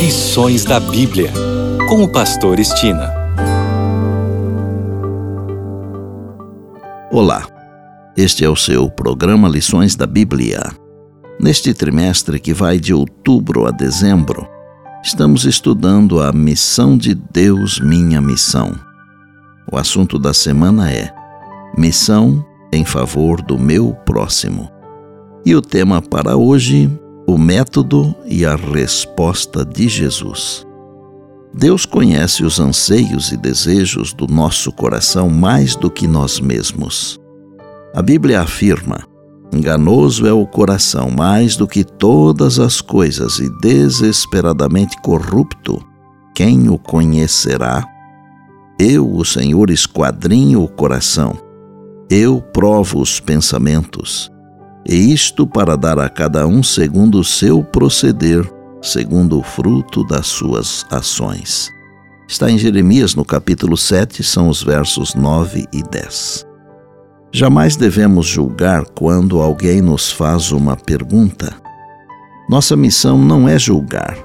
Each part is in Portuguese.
Lições da Bíblia, com o Pastor Estina. Olá, este é o seu programa Lições da Bíblia. Neste trimestre que vai de outubro a dezembro, estamos estudando a missão de Deus, minha missão. O assunto da semana é Missão em favor do meu próximo. E o tema para hoje o método e a resposta de Jesus. Deus conhece os anseios e desejos do nosso coração mais do que nós mesmos. A Bíblia afirma: enganoso é o coração mais do que todas as coisas e desesperadamente corrupto. Quem o conhecerá? Eu, o Senhor, esquadrinho o coração. Eu provo os pensamentos e isto para dar a cada um segundo o seu proceder, segundo o fruto das suas ações. Está em Jeremias, no capítulo 7, são os versos 9 e 10. Jamais devemos julgar quando alguém nos faz uma pergunta. Nossa missão não é julgar,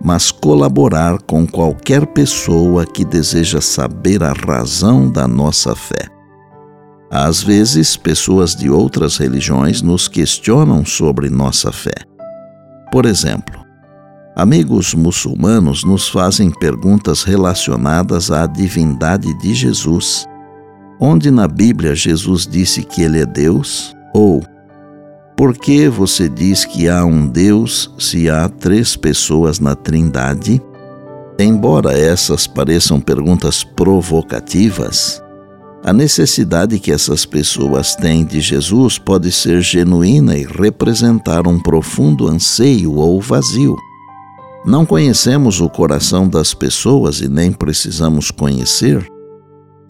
mas colaborar com qualquer pessoa que deseja saber a razão da nossa fé. Às vezes, pessoas de outras religiões nos questionam sobre nossa fé. Por exemplo, amigos muçulmanos nos fazem perguntas relacionadas à divindade de Jesus. Onde na Bíblia Jesus disse que ele é Deus? Ou por que você diz que há um Deus se há três pessoas na Trindade? Embora essas pareçam perguntas provocativas, a necessidade que essas pessoas têm de Jesus pode ser genuína e representar um profundo anseio ou vazio. Não conhecemos o coração das pessoas e nem precisamos conhecer.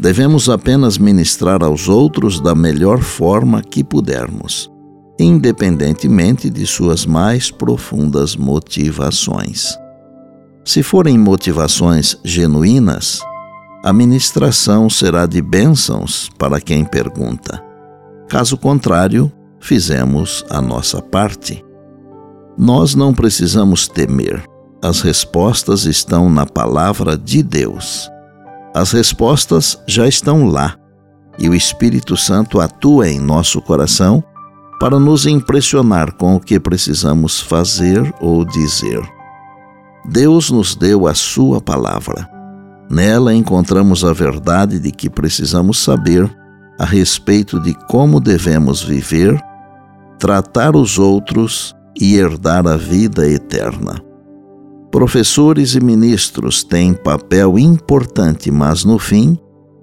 Devemos apenas ministrar aos outros da melhor forma que pudermos, independentemente de suas mais profundas motivações. Se forem motivações genuínas, a ministração será de bênçãos para quem pergunta. Caso contrário, fizemos a nossa parte. Nós não precisamos temer. As respostas estão na palavra de Deus. As respostas já estão lá e o Espírito Santo atua em nosso coração para nos impressionar com o que precisamos fazer ou dizer. Deus nos deu a Sua palavra. Nela encontramos a verdade de que precisamos saber a respeito de como devemos viver, tratar os outros e herdar a vida eterna. Professores e ministros têm papel importante, mas no fim,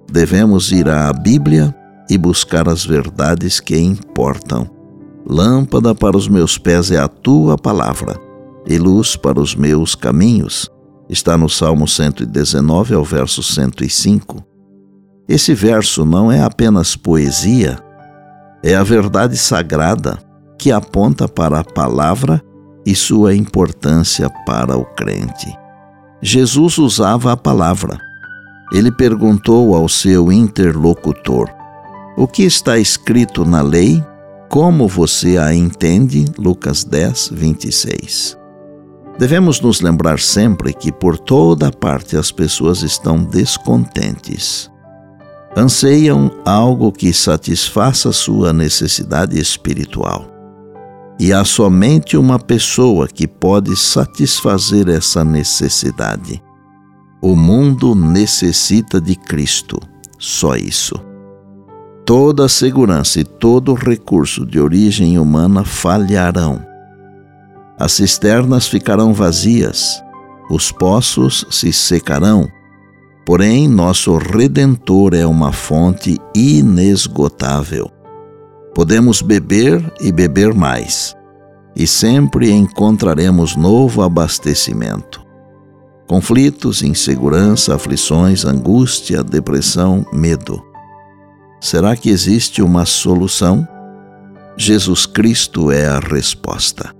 devemos ir à Bíblia e buscar as verdades que importam. Lâmpada para os meus pés é a tua palavra, e luz para os meus caminhos está no Salmo 119 ao verso 105. Esse verso não é apenas poesia, é a verdade sagrada que aponta para a palavra e sua importância para o crente. Jesus usava a palavra. Ele perguntou ao seu interlocutor: O que está escrito na lei? Como você a entende? Lucas 10, 26. Devemos nos lembrar sempre que por toda parte as pessoas estão descontentes. Anseiam algo que satisfaça sua necessidade espiritual. E há somente uma pessoa que pode satisfazer essa necessidade. O mundo necessita de Cristo, só isso. Toda segurança e todo recurso de origem humana falharão as cisternas ficarão vazias, os poços se secarão. Porém, nosso Redentor é uma fonte inesgotável. Podemos beber e beber mais, e sempre encontraremos novo abastecimento. Conflitos, insegurança, aflições, angústia, depressão, medo. Será que existe uma solução? Jesus Cristo é a resposta